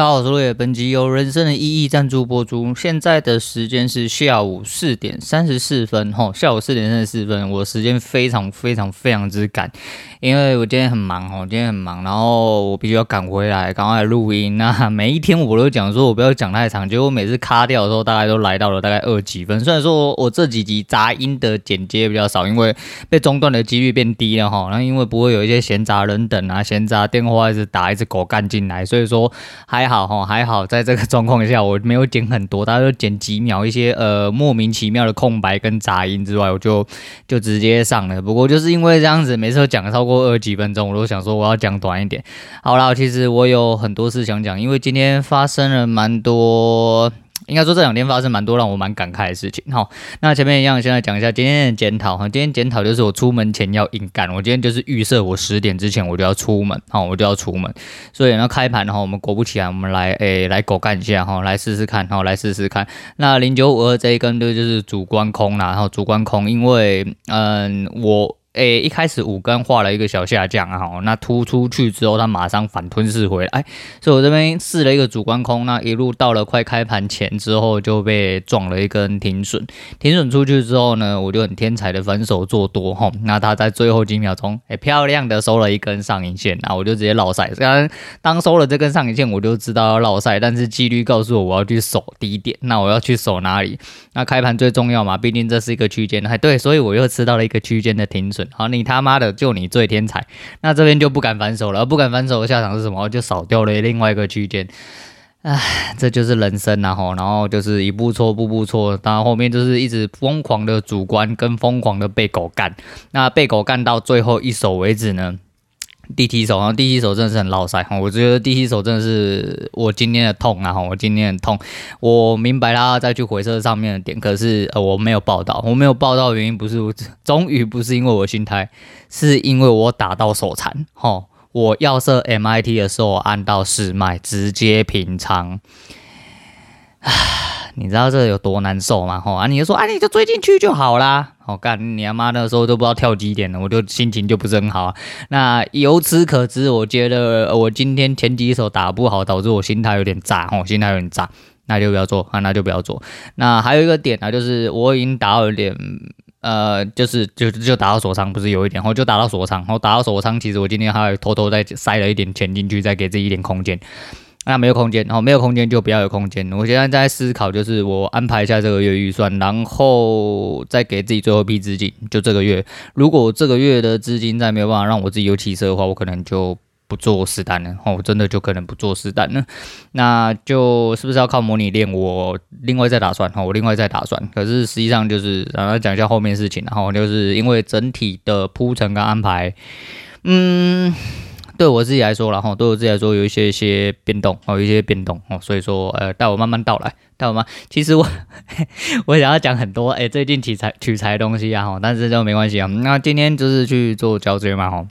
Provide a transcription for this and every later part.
大家好，我是路野，本集由人生的意义赞助播出。现在的时间是下午四点三十四分，哈，下午四点三十四分，我时间非常非常非常之赶，因为我今天很忙，哈，今天很忙，然后我必须要赶回来，赶快来录音。那每一天我都讲说，我不要讲太长，结果每次卡掉的时候，大概都来到了大概二几分。虽然说我，这几集杂音的剪接比较少，因为被中断的几率变低了，哈。那因为不会有一些闲杂人等啊，闲杂电话一直打，一直狗干进来，所以说还。好哈，还好，在这个状况下，我没有剪很多，大家都剪几秒，一些呃莫名其妙的空白跟杂音之外，我就就直接上了。不过就是因为这样子，每次都讲超过二几分钟，我都想说我要讲短一点。好啦，其实我有很多事想讲，因为今天发生了蛮多。应该说这两天发生蛮多让我蛮感慨的事情哈。那前面一样，先来讲一下今天的检讨哈。今天检讨就是我出门前要硬干，我今天就是预设我十点之前我就要出门哈，我就要出门。所以呢，开盘的话，我们果不其然，我们来诶、来狗干一下哈，来试试看哈，来试试看。那零九五二这一根就就是主观空啦，然后主观空，因为嗯我。诶，一开始五根画了一个小下降啊，哈，那突出去之后，它马上反吞噬回来，哎，所以我这边试了一个主观空，那一路到了快开盘前之后就被撞了一根停损，停损出去之后呢，我就很天才的反手做多，哈，那它在最后几秒钟，哎，漂亮的收了一根上影线，那我就直接绕赛，虽然当收了这根上影线，我就知道要绕赛，但是纪律告诉我我要去守低点，那我要去守哪里？那开盘最重要嘛，毕竟这是一个区间，哎，对，所以我又吃到了一个区间的停损。好，你他妈的就你最天才，那这边就不敢反手了，不敢反手的下场是什么？就少掉了另外一个区间，唉，这就是人生然后，然后就是一步错步步错，然后后面就是一直疯狂的主观跟疯狂的被狗干，那被狗干到最后一手为止呢？第七手，然后第七手真的是很落赛哈，我觉得第七手真的是我今天的痛啊哈，我今天很痛，我明白他再去回撤上面的点，可是呃我没有报到，我没有报到的原因不是，终于不是因为我心态，是因为我打到手残哈，我要设 MIT 的时候按到四卖，直接平仓，你知道这有多难受吗？吼啊！你就说啊，你就追进去就好啦。好干，你他妈那时候都不知道跳几点了，我就心情就不是很好啊。那由此可知，我觉得我今天前几手打不好，导致我心态有点炸，吼，心态有点炸，那就不要做啊，那就不要做。那还有一个点啊，就是我已经打到有点，呃，就是就就打到锁仓，不是有一点，然后就打到锁仓，然后打到锁仓，其实我今天还偷偷再塞了一点钱进去，再给自己一点空间。那没有空间，然后没有空间就不要有空间。我现在在思考，就是我安排一下这个月预算，然后再给自己最后一笔资金。就这个月，如果这个月的资金再没有办法让我自己有起色的话，我可能就不做实单了。哦，我真的就可能不做实单了。那就是不是要靠模拟练？我另外再打算。哈，我另外再打算。可是实际上就是，然后讲一下后面事情。然后就是因为整体的铺陈跟安排，嗯。对我自己来说，然后对我自己来说有一些一些变动，哦，有一些变动哦，所以说，呃，待我慢慢道来，待我慢。其实我 我想要讲很多，哎，最近取材取材东西啊，哈，但是就没关系啊。那今天就是去做交接嘛，哈。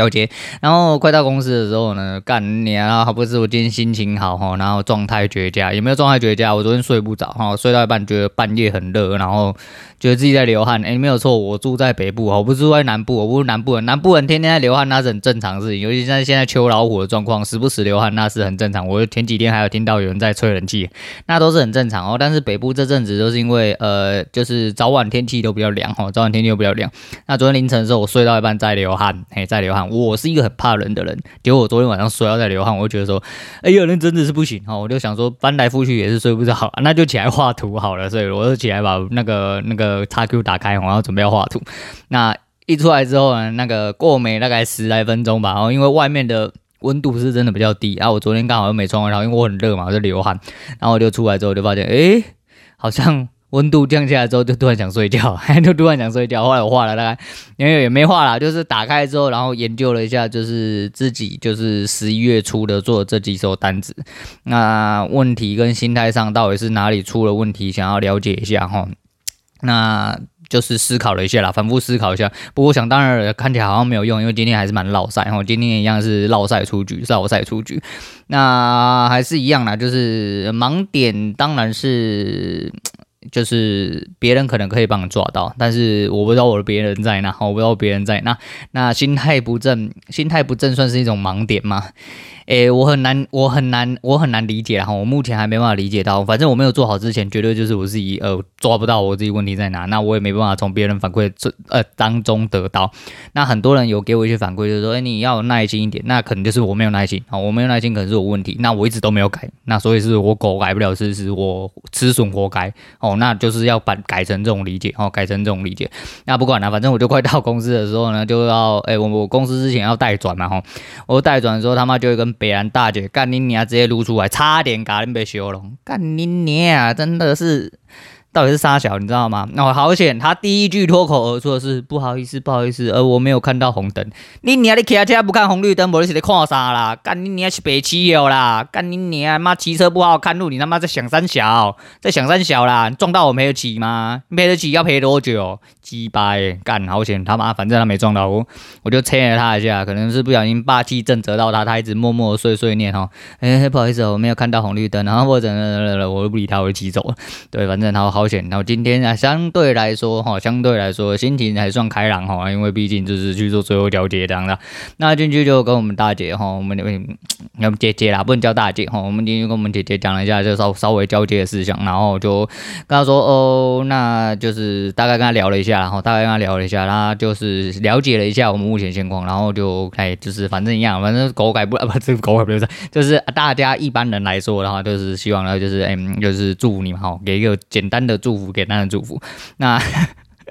交接，然后快到公司的时候呢，干你啊！好不是我今天心情好哈，然后状态绝佳，有没有状态绝佳。我昨天睡不着哈，睡到一半觉得半夜很热，然后觉得自己在流汗。哎，没有错，我住在北部，我不是住在南部，我不是南部人。南部人天天在流汗，那是很正常的事情。尤其在现在秋老虎的状况，时不时流汗那是很正常。我前几天还有听到有人在吹冷气，那都是很正常哦。但是北部这阵子都是因为呃，就是早晚天气都比较凉哈，早晚天气都比较凉。那昨天凌晨的时候，我睡到一半在流汗，嘿，在流汗。我是一个很怕冷的人，结果我昨天晚上睡到在流汗，我就觉得说，哎呦，那真的是不行哈！我就想说，翻来覆去也是睡不着，那就起来画图好了。所以我就起来把那个那个叉 Q 打开，然后准备要画图。那一出来之后呢，那个过没大概十来分钟吧，然后因为外面的温度是真的比较低，然后我昨天刚好又没穿外套，因为我很热嘛，我就流汗，然后我就出来之后就发现，哎，好像。温度降下来之后，就突然想睡觉，就突然想睡觉。后来我画了大概，因为也没画啦，就是打开之后，然后研究了一下，就是自己就是十一月初的做的这几手单子，那问题跟心态上到底是哪里出了问题，想要了解一下哈。那就是思考了一下啦，反复思考一下。不过想当然了看起来好像没有用，因为今天还是蛮落赛哈，今天一样是落赛出局，落赛出局。那还是一样啦，就是盲点当然是。就是别人可能可以帮你抓到，但是我不知道我的别人在哪，我不知道别人在哪。那心态不正，心态不正算是一种盲点吗？诶，我很难，我很难，我很难理解哈。我目前还没办法理解到，反正我没有做好之前，绝对就是我自己呃抓不到我自己问题在哪，那我也没办法从别人反馈这呃当中得到。那很多人有给我一些反馈，就是说，诶，你要有耐心一点，那可能就是我没有耐心啊，我没有耐心可能是我问题，那我一直都没有改，那所以是我狗改不了吃屎，我吃损活该哦，那就是要把改成这种理解哦，改成这种理解。那不管了，反正我就快到公司的时候呢，就要诶，我我公司之前要待转嘛哈，我待转的时候他妈就会跟。北兰大姐干你娘，直接撸出来，差点把你被修了，干你娘，真的是。到底是杀小，你知道吗？那、哦、好险，他第一句脱口而出的是不好意思，不好意思，而我没有看到红灯。你娘的骑车不看红绿灯，不是在看啥啦？干你娘是北七友啦！干你娘妈骑车不好好看路，你他妈在想三小，在想三小啦！撞到我赔得起吗？赔得起要赔多久？鸡巴耶！干好险，他妈反正他没撞到我，我就切了他一下，可能是不小心霸气震折到他，他一直默默碎碎念哈。哎，不好意思，我没有看到红绿灯，然后或者我都不理他，我就骑走了。对，反正他好。保险，然后今天啊，相对来说哈，相对来说心情还算开朗哈，因为毕竟就是去做最后调解这样的。那进去就跟我们大姐哈，我们那边要姐姐啦，不能叫大姐哈。我们今天跟我们姐姐讲了一下，就稍稍微交接的事项，然后就跟她说哦，那就是大概跟她聊了一下，然后大概跟她聊了一下，她就是了解了一下我们目前现况，然后就哎，就是反正一样，反正狗改不啊，不这个狗改不是，就是大家一般人来说的话，就是希望呢，就是哎，就是祝福你们哈，给一个简单的。的祝福，给他的祝福，那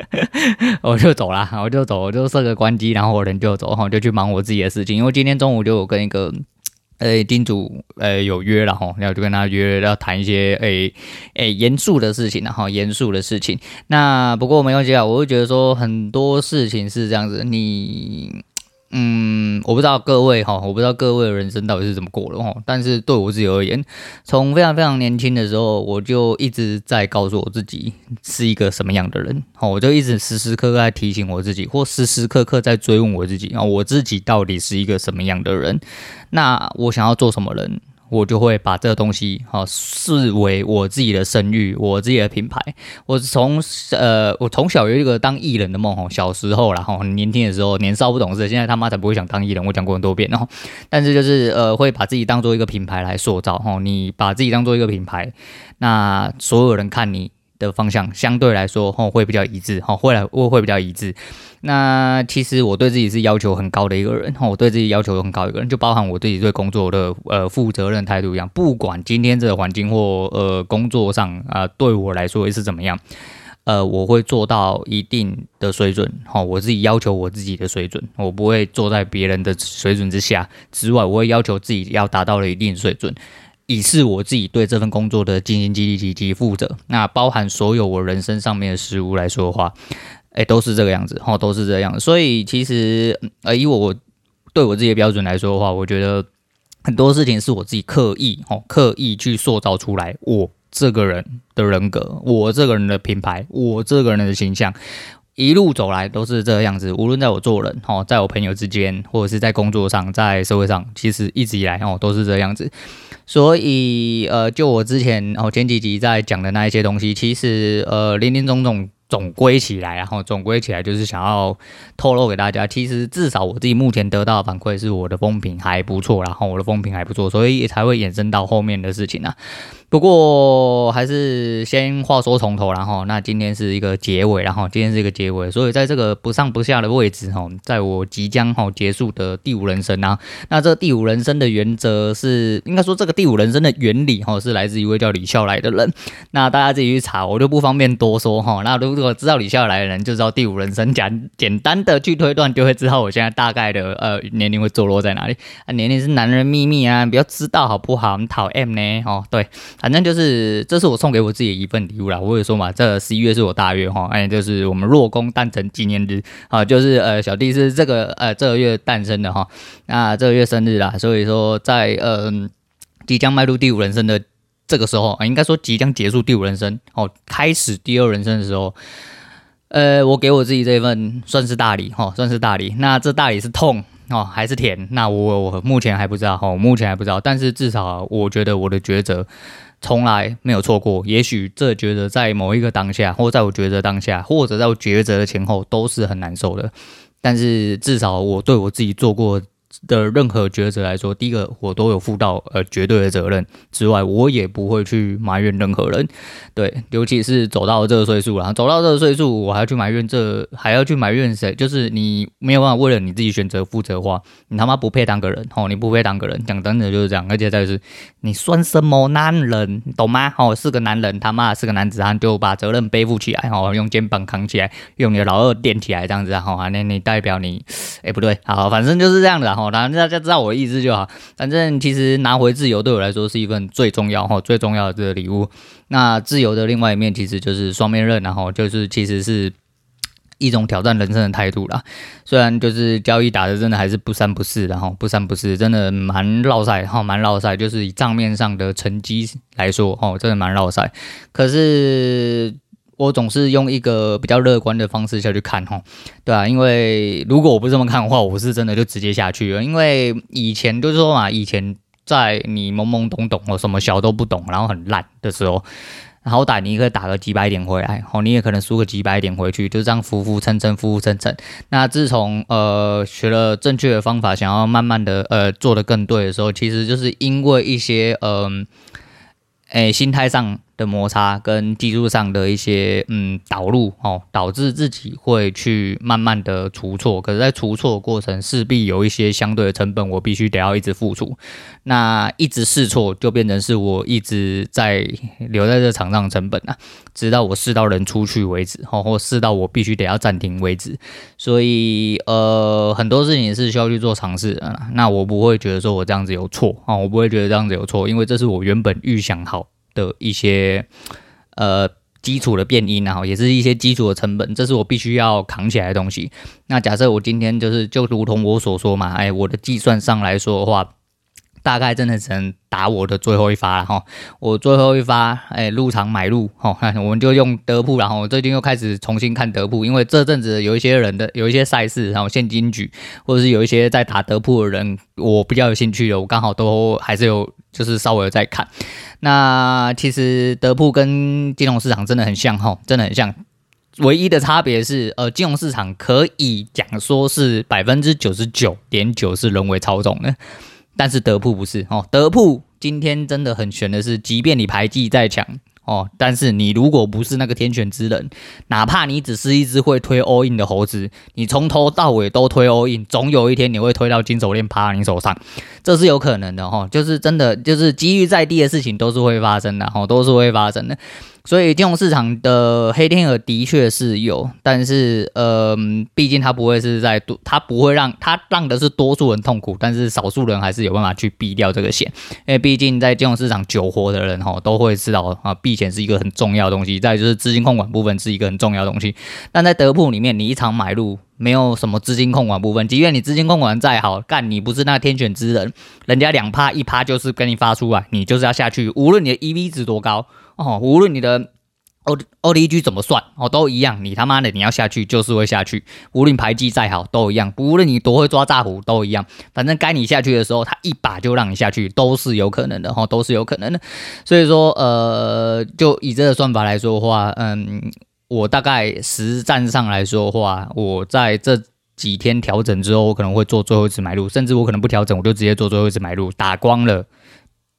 我就走了，我就走，我就设个关机，然后我人就走，然后就去忙我自己的事情。因为今天中午就有跟一个呃叮嘱呃有约了哈，然后就跟他约要谈一些诶诶严肃的事情，然后严肃的事情。那不过没关系啊，我会觉得说很多事情是这样子，你。嗯，我不知道各位哈，我不知道各位的人生到底是怎么过的哈。但是对我自己而言，从非常非常年轻的时候，我就一直在告诉我自己是一个什么样的人。好，我就一直时时刻刻在提醒我自己，或时时刻刻在追问我自己啊，我自己到底是一个什么样的人？那我想要做什么人？我就会把这个东西哈视为我自己的声誉，我自己的品牌。我从呃，我从小有一个当艺人的梦哈，小时候啦哈，很年轻的时候，年少不懂事，现在他妈才不会想当艺人。我讲过很多遍哦，但是就是呃，会把自己当做一个品牌来塑造哈。你把自己当做一个品牌，那所有人看你的方向相对来说哈会比较一致哈，会来会会比较一致。那其实我对自己是要求很高的一个人，我对自己要求很高一个人，就包含我自己对工作的呃负责任态度一样。不管今天这个环境或呃工作上啊、呃，对我来说是怎么样，呃，我会做到一定的水准，哈，我自己要求我自己的水准，我不会坐在别人的水准之下之外，我会要求自己要达到了一定水准，以示我自己对这份工作的尽心尽力及负责。那包含所有我人生上面的事物来说的话。哎，都是这个样子，哈，都是这样。所以其实，呃，以我对我自己的标准来说的话，我觉得很多事情是我自己刻意，哈，刻意去塑造出来。我这个人的人格，我这个人的品牌，我这个人的形象，一路走来都是这个样子。无论在我做人，哈，在我朋友之间，或者是在工作上，在社会上，其实一直以来，哦，都是这样子。所以，呃，就我之前，哦，前几集在讲的那一些东西，其实，呃，林林总总。总归起来，然后总归起来就是想要透露给大家，其实至少我自己目前得到的反馈是我的风评还不错，然后我的风评还不错，所以才会衍生到后面的事情啊。不过还是先话说从头，然后那今天是一个结尾，然后今天是一个结尾，所以在这个不上不下的位置哈，在我即将哈结束的第五人生啊，那这第五人生的原则是，应该说这个第五人生的原理哈，是来自一位叫李笑来的人，那大家自己去查，我就不方便多说哈。那如如果知道李笑来的人，就知道第五人生，讲简单的去推断，就会知道我现在大概的呃年龄会坐落在哪里啊，年龄是男人秘密啊，不要知道好不好？很讨厌呢哦，对。反正就是，这是我送给我自己的一份礼物啦。我有说嘛，这十一月是我大月哈，哎，就是我们弱工诞辰纪念日啊，就是呃小弟是这个呃这个月诞生的哈，那这个月生日啦，所以说在呃即将迈入第五人生的这个时候啊，应该说即将结束第五人生哦，开始第二人生的时候，呃，我给我自己这一份算是大礼哈，算是大礼。那这大礼是痛。哦，还是甜？那我我目前还不知道哈，哦，目前还不知道。但是至少我觉得我的抉择从来没有错过。也许这抉择在某一个当下，或在我抉择当下，或者在我抉择的前后，都是很难受的。但是至少我对我自己做过的任何抉择来说，第一个我都有负到呃绝对的责任之外，我也不会去埋怨任何人。对，尤其是走到这个岁数了，走到这个岁数，我还要去埋怨这，还要去埋怨谁？就是你没有办法为了你自己选择负责的话，你他妈不配当个人哦，你不配当个人，讲真的就是这样。而且再是，你算什么男人，懂吗？哦，是个男人，他妈是个男子汉，就把责任背负起来，哦，用肩膀扛起来，用你的老二垫起来，这样子，哈，那你代表你，哎，不对，好，反正就是这样的。哦，然后大家知道我的意思就好。反正其实拿回自由对我来说是一份最重要哈、最重要的这个礼物。那自由的另外一面其实就是双面刃，然后就是其实是一种挑战人生的态度啦。虽然就是交易打的真的还是不三不四的哈，不三不四，真的蛮落赛哈，蛮落赛。就是以账面上的成绩来说，哦，真的蛮落赛。可是。我总是用一个比较乐观的方式下去看哈，对啊，因为如果我不这么看的话，我是真的就直接下去了。因为以前就是说嘛，以前在你懵懵懂懂，我什么小都不懂，然后很烂的时候，好歹你可以打个几百点回来，哦，你也可能输个几百点回去，就这样浮浮沉沉，浮浮沉沉。那自从呃学了正确的方法，想要慢慢的呃做得更对的时候，其实就是因为一些嗯，哎、心态上。的摩擦跟技术上的一些嗯导入哦，导致自己会去慢慢的出错，可是，在出错的过程势必有一些相对的成本，我必须得要一直付出。那一直试错就变成是我一直在留在这场上的成本啊，直到我试到人出去为止，哦，或试到我必须得要暂停为止。所以呃，很多事情也是需要去做尝试的。那我不会觉得说我这样子有错啊，我不会觉得这样子有错，因为这是我原本预想好的一些呃基础的变音，然后也是一些基础的成本，这是我必须要扛起来的东西。那假设我今天就是就如同我所说嘛，哎，我的计算上来说的话，大概真的只能打我的最后一发了哈。我最后一发，哎，入场买入哈，我们就用德扑，然后最近又开始重新看德扑，因为这阵子有一些人的有一些赛事，然后现金局或者是有一些在打德扑的人，我比较有兴趣的，我刚好都还是有就是稍微有在看。那其实德扑跟金融市场真的很像哈，真的很像。唯一的差别是，呃，金融市场可以讲说是百分之九十九点九是人为操纵的，但是德扑不是哦。德扑今天真的很悬的是，即便你牌技再强。哦，但是你如果不是那个天选之人，哪怕你只是一只会推 all in 的猴子，你从头到尾都推 all in，总有一天你会推到金手链趴你手上，这是有可能的哈。就是真的，就是机遇再低的事情都是会发生的哈，都是会发生的。所以金融市场的黑天鹅的确是有，但是呃，毕竟它不会是在多，它不会让它让的是多数人痛苦，但是少数人还是有办法去避掉这个险，因为毕竟在金融市场久活的人哈都会知道啊，避险是一个很重要的东西，再就是资金控管部分是一个很重要的东西。但在德普里面，你一场买入没有什么资金控管部分，即便你资金控管再好，干你不是那天选之人，人家两趴一趴就是跟你发出来，你就是要下去，无论你的 EV 值多高。哦，无论你的 O O D G 怎么算，哦，都一样。你他妈的你要下去就是会下去，无论牌技再好都一样。无论你多会抓炸虎都一样，反正该你下去的时候，他一把就让你下去，都是有可能的哈，都是有可能的。所以说，呃，就以这个算法来说的话，嗯，我大概实战上来说的话，我在这几天调整之后，我可能会做最后一次买入，甚至我可能不调整，我就直接做最后一次买入，打光了。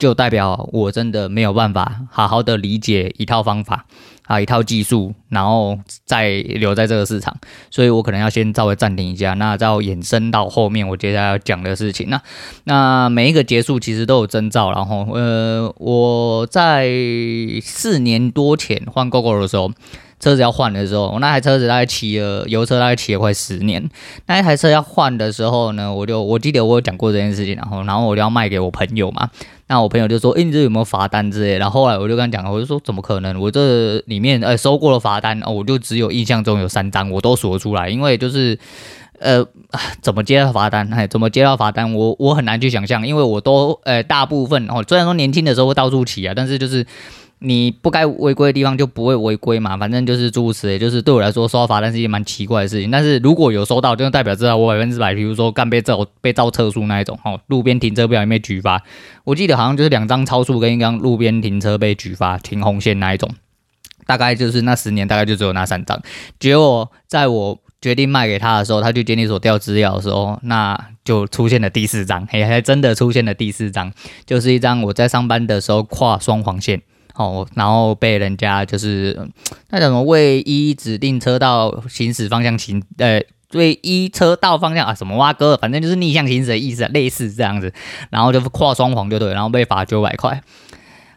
就代表我真的没有办法好好的理解一套方法啊，一套技术，然后再留在这个市场，所以我可能要先稍微暂停一下，那再延伸到后面我接下来要讲的事情。那那每一个结束其实都有征兆，然后呃，我在四年多前换 Google 的时候。车子要换的时候，我那台车子大概骑了油车，大概骑了快十年。那一台车要换的时候呢，我就我记得我有讲过这件事情，然后然后我就要卖给我朋友嘛。那我朋友就说：“诶、你这有没有罚单之类？”然后后来我就跟他讲，我就说：“怎么可能？我这里面呃收过了罚单哦，我就只有印象中有三张，我都数得出来。因为就是呃怎么接到罚单，哎，怎么接到罚单，我我很难去想象，因为我都呃大部分哦，虽然说年轻的时候会到处骑啊，但是就是。你不该违规的地方就不会违规嘛，反正就是诸如此类，就是对我来说收罚单是一件蛮奇怪的事情。但是如果有收到，就代表知道我百分之百，比如说干被照被照测速那一种，哦，路边停车不小心被举发，我记得好像就是两张超速跟一张路边停车被举发停红线那一种，大概就是那十年大概就只有那三张。结果在我决定卖给他的时候，他去监理所调资料的时候，那就出现了第四张，嘿，还真的出现了第四张，就是一张我在上班的时候跨双黄线，哦，然后被人家就是那叫什么未依指定车道行驶方向行，呃，未依车道方向啊，什么哇哥，反正就是逆向行驶的意思，类似这样子，然后就跨双黄就对，然后被罚九百块。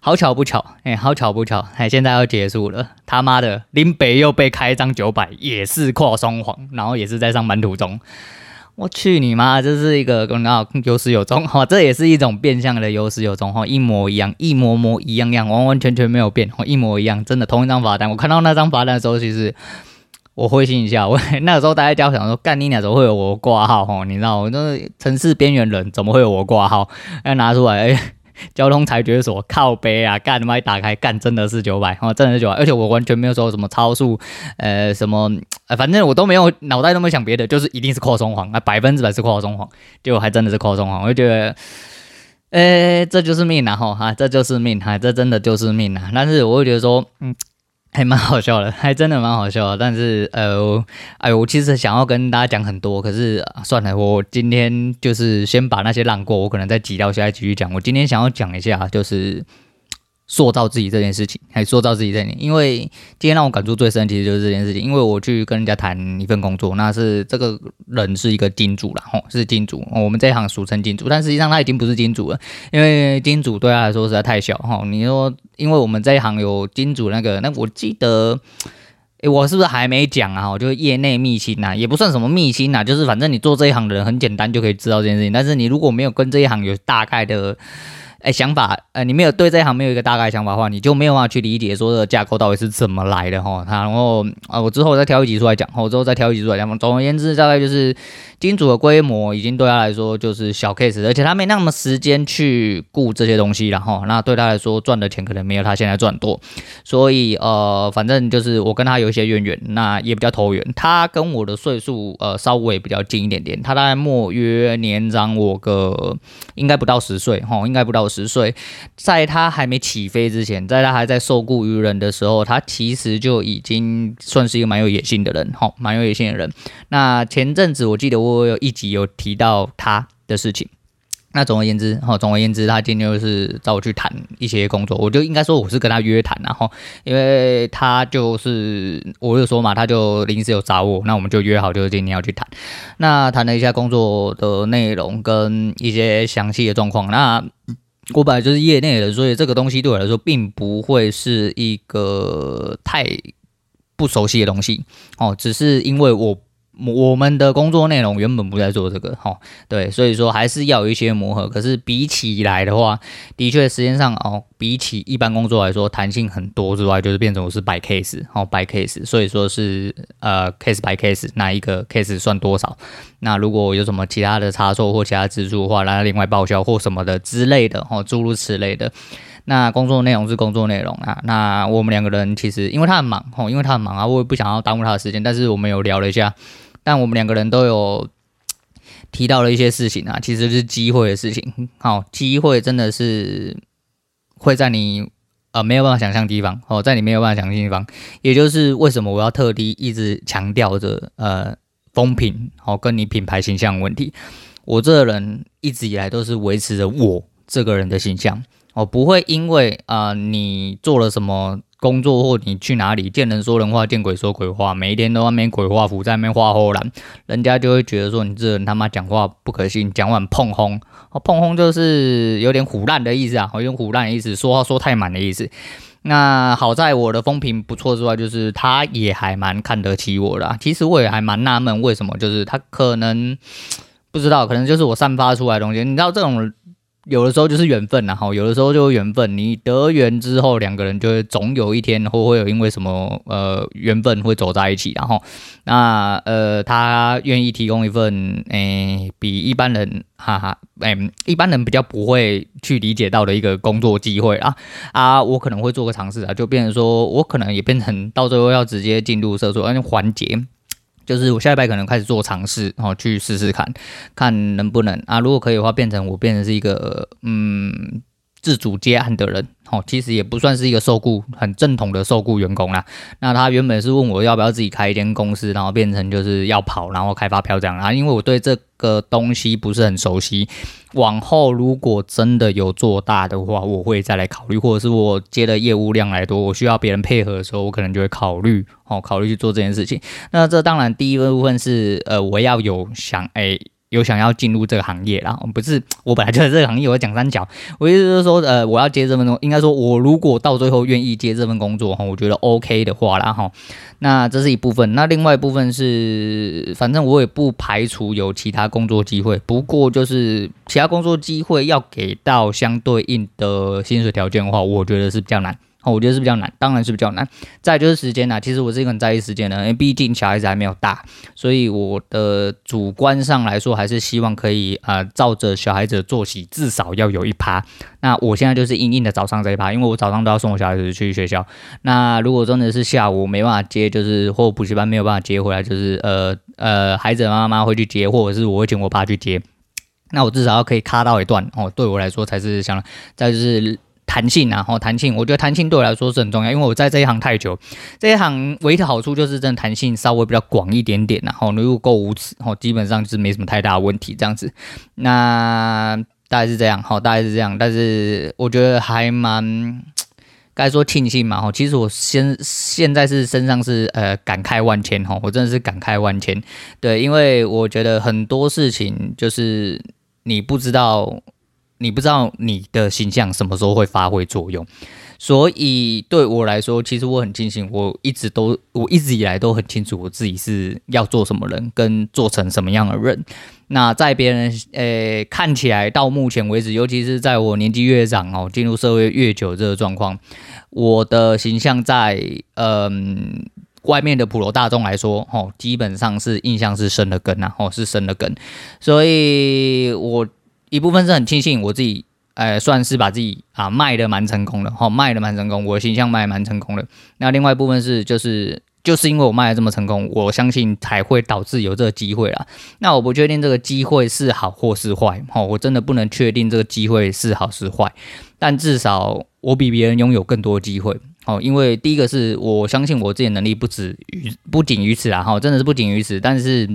好巧不巧，哎、好巧不巧，哎，现在要结束了，他妈的，林北又被开一张九百，也是跨双黄，然后也是在上班途中，我去你妈，这是一个广告有始有终哈，这也是一种变相的有始有终哈，一模一样，一模模一样样，完完全全没有变哈，一模一样，真的同一张罚单，我看到那张罚单的时候，其实我灰心一下，我那个时候大家就想说，干你俩怎么会有我挂号哈？你知道，我就是城市边缘人，怎么会有我挂号？要拿出来。欸 交通裁决所靠北啊，干他妈一打开干真的是九百哦，真的是九百，而且我完全没有说什么超速，呃，什么，反正我都没有脑袋都没想别的，就是一定是跨双黄，啊百分之百是跨双黄，结果还真的是跨双黄，我就觉得，呃，这就是命啊，哈，哈，这就是命，哈，这真的就是命啊，但是我会觉得说，嗯。还蛮好笑的，还真的蛮好笑。但是，呃，哎，我其实想要跟大家讲很多，可是、算了，我今天就是先把那些烂过，我可能再挤掉下来继续讲。我今天想要讲一下，就是。塑造自己这件事情，还塑造自己这件事情，因为今天让我感触最深，其实就是这件事情。因为我去跟人家谈一份工作，那是这个人是一个金主啦，吼，是金主，我们这一行俗称金主，但实际上他已经不是金主了，因为金主对他来说实在太小，哈。你说，因为我们这一行有金主那个，那我记得，诶，我是不是还没讲啊？就业内秘辛呐，也不算什么秘辛呐，就是反正你做这一行的人很简单就可以知道这件事情。但是你如果没有跟这一行有大概的。哎，想法，呃，你没有对这一行没有一个大概想法的话，你就没有办法去理解说这个架构到底是怎么来的哈。他然后啊，我之后再挑一集出来讲，我之后再挑一集出来讲。总而言之，大概就是金主的规模已经对他来说就是小 case，而且他没那么时间去顾这些东西，然后那对他来说赚的钱可能没有他现在赚多。所以呃，反正就是我跟他有一些渊源，那也比较投缘。他跟我的岁数呃稍微比较近一点点，他大概莫约年长我个应该不到十岁哈，应该不到。十岁，在他还没起飞之前，在他还在受雇于人的时候，他其实就已经算是一个蛮有野心的人，齁，蛮有野心的人。那前阵子我记得我有一集有提到他的事情。那总而言之，哈，总而言之，他今天就是找我去谈一些工作，我就应该说我是跟他约谈，然后因为他就是我就说嘛，他就临时有找我，那我们就约好，就是今天要去谈。那谈了一下工作的内容跟一些详细的状况，那。我本来就是业内的，所以这个东西对我来说并不会是一个太不熟悉的东西哦，只是因为我。我们的工作内容原本不在做这个，哈，对，所以说还是要有一些磨合。可是比起来的话，的确时间上哦，比起一般工作来说，弹性很多之外，就是变成我是 by case，哦，by case，所以说是呃 case by case，哪一个 case 算多少？那如果有什么其他的差错或其他支出的话，那另外报销或什么的之类的，哦，诸如此类的。那工作内容是工作内容啊。那我们两个人其实因为他很忙，哦，因为他很忙啊，我也不想要耽误他的时间，但是我们有聊了一下。但我们两个人都有提到了一些事情啊，其实是机会的事情。好，机会真的是会在你呃没有办法想象的地方哦，在你没有办法想象的地方，也就是为什么我要特地一直强调着呃风评哦，跟你品牌形象问题。我这个人一直以来都是维持着我这个人的形象，我不会因为啊、你做了什么。工作或你去哪里，见人说人话，见鬼说鬼话，每一天都在那边鬼画符，在那边画唬烂，人家就会觉得说你这人他妈讲话不可信，讲话膨风，膨风就是有点唬烂的意思啊，有点唬烂的意思，说话说太满的意思。那好在我的风评不错之外，就是他也还蛮看得起我的。其实我也还蛮纳闷，为什么就是他可能不知道，可能就是我散发出来的东西，你知道这种。有的时候就是缘分然后，有的时候就缘分。你得缘之后，两个人就会总有一天或会有因为什么呃缘分会走在一起，然后那呃他愿意提供一份诶、比一般人哈哈诶、一般人比较不会去理解到的一个工作机会啊啊，我可能会做个尝试啊，就变成说我可能也变成到最后要直接进入社畜那环节。就是我下一拜可能开始做尝试，然后去试试看看能不能。啊，如果可以的话，变成我变成是一个嗯自主接案的人。哦，其实也不算是一个受雇很正统的受雇员工啦。那他原本是问我要不要自己开一间公司，然后变成就是要跑，然后开发票这样啊。因为我对这个东西不是很熟悉，往后如果真的有做大的话，我会再来考虑，或者是我接的业务量来多，我需要别人配合的时候，我可能就会考虑哦，考虑去做这件事情。那这当然第一个部分是呃，我要有想哎。有想要进入这个行业啦，不是我本来就在这个行业，我讲三角，我意思就是说，呃，我要接这份工，应该说，我如果到最后愿意接这份工作哈，我觉得 OK 的话啦哈，那这是一部分，那另外一部分是，反正我也不排除有其他工作机会，不过就是其他工作机会要给到相对应的薪水条件的话，我觉得是比较难。哦，我觉得是比较难，当然是比较难。再就是时间啦，其实我是一个很在意时间的，因为毕竟小孩子还没有大，所以我的主观上来说，还是希望可以呃，照着小孩子的作息，至少要有一趴。那我现在就是硬硬的早上这一趴，因为我早上都要送我小孩子去学校。那如果真的是下午没办法接，就是或补习班没有办法接回来，就是呃呃，孩子的妈妈会去接，或者是我会请我爸去接。那我至少要可以卡到一段哦，对我来说才是想，再就是。弹性啊，吼，弹性，我觉得弹性对我来说是很重要，因为我在这一行太久，这一行唯一的好处就是真的弹性稍微比较广一点点，然后如果够无耻，哦，基本上就是没什么太大问题这样子。那大概是这样，吼，大概是这样，但是我觉得还蛮该说庆幸嘛，吼，其实我现现在是身上是呃感慨万千，吼，我真的是感慨万千，对，因为我觉得很多事情就是你不知道。你不知道你的形象什么时候会发挥作用，所以对我来说，其实我很庆幸，我一直都，我一直以来都很清楚我自己是要做什么人，跟做成什么样的人。那在别人诶、看起来，到目前为止，尤其是在我年纪越长哦，进入社会越久这个状况，我的形象在嗯外面的普罗大众来说，哦，基本上是印象是生了根呐，哦，是生了根，所以我。一部分是很庆幸我自己，呃，算是把自己啊卖的蛮成功的，哈，卖的蛮成功，我的形象卖的蛮成功的。那另外一部分是，就是就是因为我卖的这么成功，我相信才会导致有这个机会啦。那我不确定这个机会是好或是坏，哈，我真的不能确定这个机会是好是坏。但至少我比别人拥有更多机会，哦，因为第一个是我相信我自己能力不止于不仅于此啦，哈，真的是不仅于此，但是。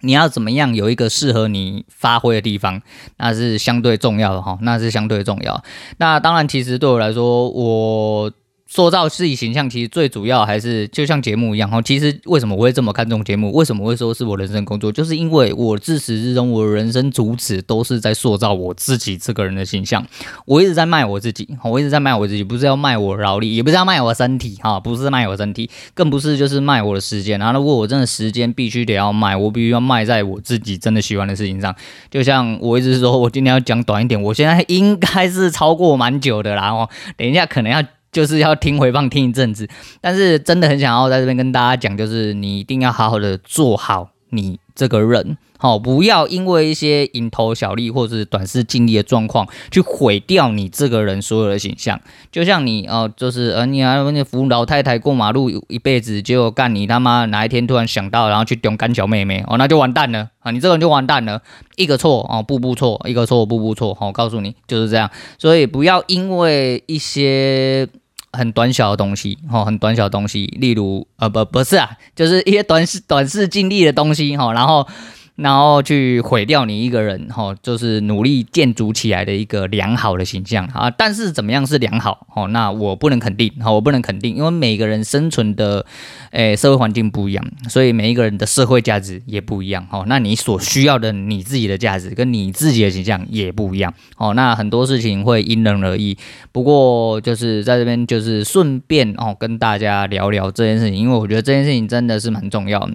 你要怎么样有一个适合你发挥的地方，那是相对重要的哈，那是相对重要。那当然，其实对我来说，我。塑造自己形象，其实最主要还是就像节目一样哈。其实为什么我会这么看重节目？为什么会说是我人生工作？就是因为我自始至终，我人生主旨都是在塑造我自己这个人的形象。我一直在卖我自己，我一直在卖我自己，不是要卖我劳力，也不是要卖我身体哈，不是卖我身体，更不是就是卖我的时间。然后如果我真的时间必须得要卖，我必须要卖在我自己真的喜欢的事情上。就像我一直说，我今天要讲短一点，我现在应该是超过蛮久的啦哦。等一下可能要。就是要听回放听一阵子，但是真的很想要在这边跟大家讲，就是你一定要好好的做好你这个人。好，不要因为一些蝇头小利或者是短视近利的状况，去毁掉你这个人所有的形象。就像你哦，就是呃，你还那扶老太太过马路一辈子，结果干你他妈哪一天突然想到，然后去丢干小妹妹哦，那就完蛋了啊！你这个人就完蛋了，一个错哦，步步错，一个错，步步错。好，我告诉你就是这样。所以不要因为一些很短小的东西，哈，很短小的东西，例如呃，不不是啊，就是一些短视短视近利的东西，哈，然后。然后去毁掉你一个人，哈，就是努力建筑起来的一个良好的形象啊。但是怎么样是良好？哦，那我不能肯定，哈，我不能肯定，因为每个人生存的，诶，社会环境不一样，所以每一个人的社会价值也不一样，哈。那你所需要的你自己的价值跟你自己的形象也不一样，哦。那很多事情会因人而异。不过就是在这边就是顺便哦跟大家聊聊这件事情，因为我觉得这件事情真的是蛮重要的。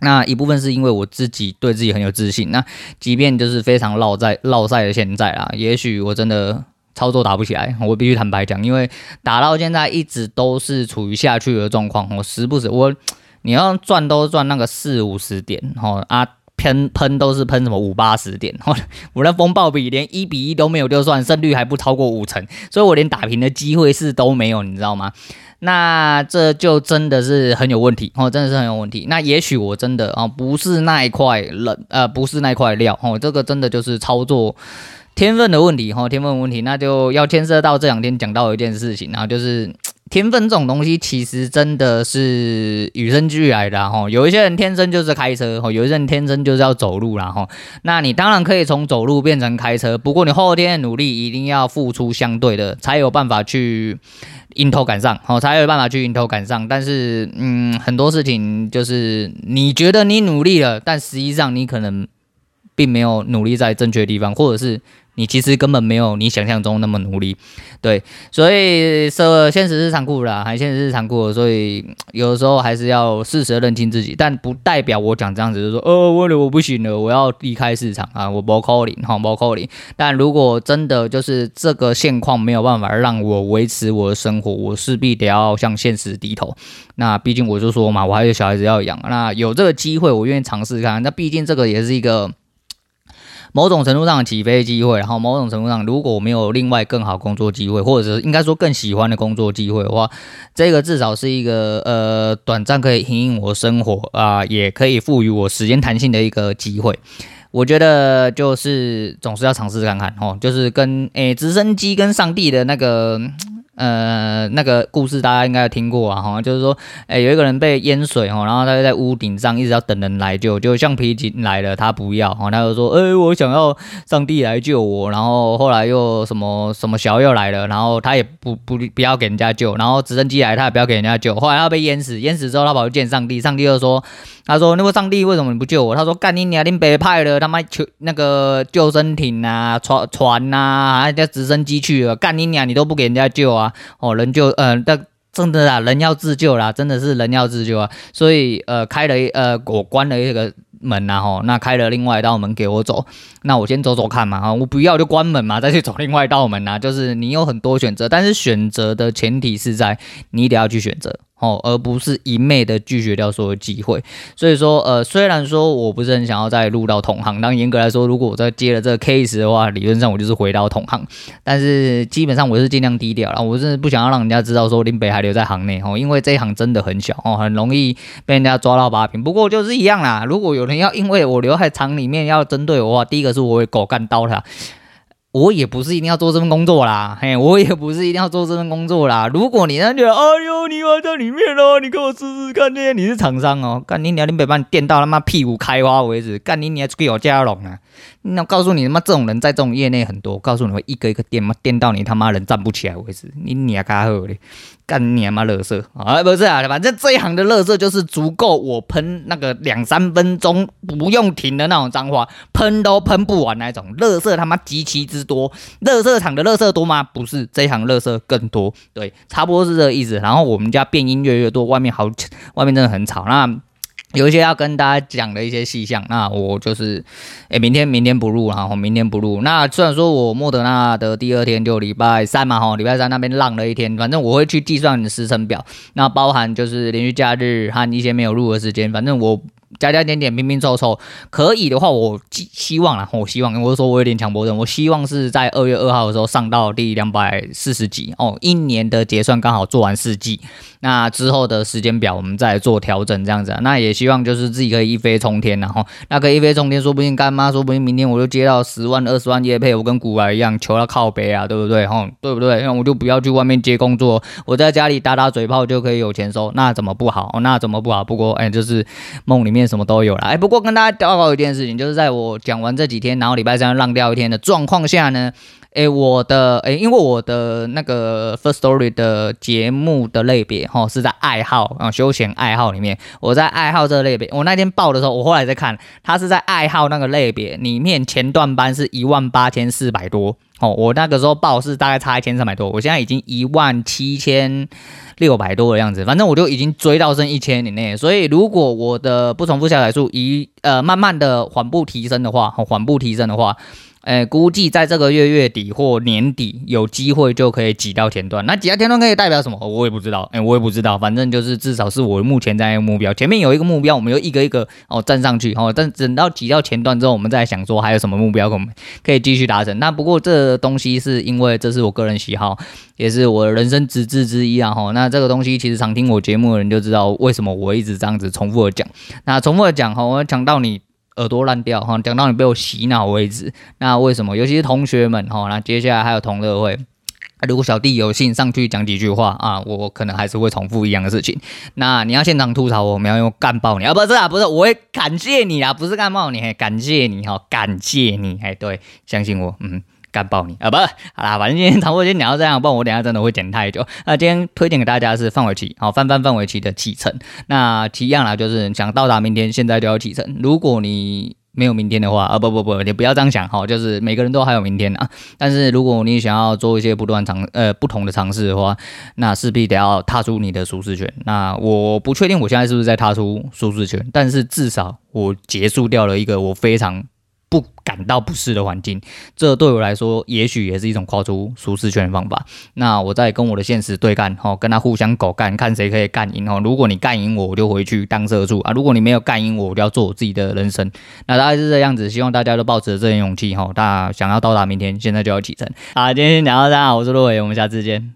那一部分是因为我自己对自己很有自信。那即便就是非常落在落赛的现在啊，也许我真的操作打不起来，我必须坦白讲，因为打到现在一直都是处于下去的状况。我时不时我你要赚都赚那个四五十点，哦啊喷喷都是喷什么五八十点，我的风暴比连一比一都没有就算，胜率还不超过五成，所以我连打平的机会是都没有，你知道吗？那这就真的是很有问题哦，真的是很有问题。那也许我真的啊，不是那一块人，呃，不是那块料哦，这个真的就是操作天分的问题哈，天分的问题，那就要牵涉到这两天讲到一件事情，然后就是。天分这种东西，其实真的是与生俱来的哈。有一些人天生就是开车，哈，有一些人天生就是要走路啦哈。那你当然可以从走路变成开车，不过你后天的努力一定要付出相对的，才有办法去迎头赶上，好，才有办法去迎头赶上。但是，嗯，很多事情就是你觉得你努力了，但实际上你可能并没有努力在正确地方，或者是。你其实根本没有你想象中那么努力，对，所以说现实是残酷的，还现实是残酷的，所以 有的时候还是要适时认清自己，但不代表我讲这样子就是说，哦，为了我不行了，我要离开市场啊，我不可能哈，不可能。但如果真的就是这个现况没有办法让我维持我的生活，我势必得要向现实低头。那毕竟我就说嘛，我还有小孩子要养，那有这个机会，我愿意尝试看。那毕竟这个也是一个。某种程度上起飞机会，然后某种程度上，如果没有另外更好工作机会，或者是应该说更喜欢的工作机会的话，这个至少是一个呃短暂可以营运我生活啊、也可以赋予我时间弹性的一个机会。我觉得就是总是要尝试看看哦，就是跟诶直升机跟上帝的那个。呃，那个故事大家应该有听过啊，哈，就是说，哎、有一个人被淹水哈，然后他就在屋顶上一直要等人来救，就橡皮筋来了，他不要，哈，他就说，哎、我想要上帝来救我，然后后来又什么什么小又来了，然后他也不不不要给人家救，然后直升机来他也不要给人家救，后来他被淹死，淹死之后他跑去见上帝，上帝就说。他说：“那个上帝为什么你不救我？”他说：“干你娘，你北派了他妈求那个救生艇啊、船船呐，还叫直升机去了，干你娘，你都不给人家救啊！哦，人就呃，但真的啊，人要自救啦，真的是人要自救啊！所以呃，开了呃，我关了一个门呐，吼，那开了另外一道门给我走，那我先走走看嘛，哈，我不要就关门嘛，再去走另外一道门呐，就是你有很多选择，但是选择的前提是在你得要去选择。”哦，而不是一昧的拒绝掉所有机会。所以说，呃，虽然说我不是很想要再入到同行，但严格来说，如果我再接了这个 case 的话，理论上我就是回到同行。但是基本上我是尽量低调了，我真的不想要让人家知道说林北还留在行内哦，因为这一行真的很小哦，很容易被人家抓到把柄。不过就是一样啦，如果有人要因为我留在厂里面要针对我的话，第一个是我会狗干刀他。我也不是一定要做这份工作啦，嘿，我也不是一定要做这份工作啦。如果你那觉得，哎呦，你还在里面哦，你给我试试看呢，你是厂商哦，干你娘，你别把你电到他妈屁股开花为止，干你娘出去我加龙啊！那我告诉你他妈这种人在这种业内很多，我告诉你会一个一个电嘛，电到你他妈人站不起来为止，你娘卡好嘞！干你妈乐色啊！不是啊，反正这一行的乐色就是足够我喷那个两三分钟不用停的那种脏话，喷都喷不完那种乐色，他妈极其之多。乐色场的乐色多吗？不是，这一行乐色更多。对，差不多是这个意思。然后我们家变音越来越多，外面好，外面真的很吵。那。有一些要跟大家讲的一些细项，那我就是，哎，明天明天不录，然后明天不录。那虽然说我莫德纳的第二天就礼拜三嘛，哈，礼拜三那边浪了一天，反正我会去计算你的时程表，那包含就是连续假日和一些没有录的时间，反正我。加加点点拼拼凑凑，可以的话，我希希望啊，我希望，我说我有点强迫症，我希望是在二月二号的时候上到第两百四十集哦，一年的结算刚好做完四季，那之后的时间表我们再做调整这样子，那也希望就是自己可以一飞冲天然后那个一飞冲天，说不定干妈，说不定明天我就接到十万二十万业配，我跟古玩一样求到靠北啊，对不对？吼，对不对？那我就不要去外面接工作，我在家里打打嘴炮就可以有钱收，那怎么不好？那怎么不好？不过哎，就是梦里面。什么都有了，哎，不过跟大家报告一件事情，就是在我讲完这几天，然后礼拜三浪掉一天的状况下呢，哎，我的哎，因为我的那个 first story 的节目的类别哈是在爱好啊休闲爱好里面，我在爱好这个类别，我那天报的时候，我后来在看，它是在爱好那个类别里面前段班是一万八千四百多。哦，我那个时候报是大概差一千三百多，我现在已经一万七千六百多的样子，反正我就已经追到剩一千以内。所以如果我的不重复下载数一呃慢慢的缓步提升的话，哦，缓步提升的话。哎，估计在这个月月底或年底有机会就可以挤到前段。那挤到前段可以代表什么？我也不知道。哎，我也不知道。反正就是至少是我目前在目标前面有一个目标，我们就一个一个哦站上去哦。但等到挤到前段之后，我们再想说还有什么目标我们可以继续达成。那不过这东西是因为这是我个人喜好，也是我人生职志之一啊。哈，那这个东西其实常听我节目的人就知道为什么我一直这样子重复的讲。那重复的讲哈，我讲到你。耳朵烂掉哈，讲到你被我洗脑为止。那为什么？尤其是同学们哈，那接下来还有同乐会。如果小弟有幸上去讲几句话啊，我可能还是会重复一样的事情。那你要现场吐槽我，我们要用干爆你啊？不是啊，不是，我会感谢你啊，不是干爆你，感谢你哈，感谢你，哎，对，相信我，嗯，干爆你啊，不，好啦，反正今天差不多先聊到这样，不然我等下真的会剪太久。那今天推荐给大家是范玮琪，好，范范范玮琪的启程。那一样啦，就是想到达明天，现在就要启程。如果你没有明天的话啊，不不不，你不要这样想哈，就是每个人都还有明天啊。但是如果你想要做一些不断尝呃不同的尝试的话，那势必得要踏出你的舒适圈。那我不确定我现在是不是在踏出舒适圈，但是至少我结束掉了一个我非常。不感到不适的环境，这对我来说也许也是一种跨出舒适圈的方法。那我在跟我的现实对干，哈，跟他互相狗干，看谁可以干赢。哈，如果你干赢我，我就回去当社畜啊；如果你没有干赢我，我就要做我自己的人生。那大概是这样子，希望大家都保持这点勇气，哈，大家想要到达明天，现在就要启程。好，今天先讲到这，我是陆伟，我们下次见。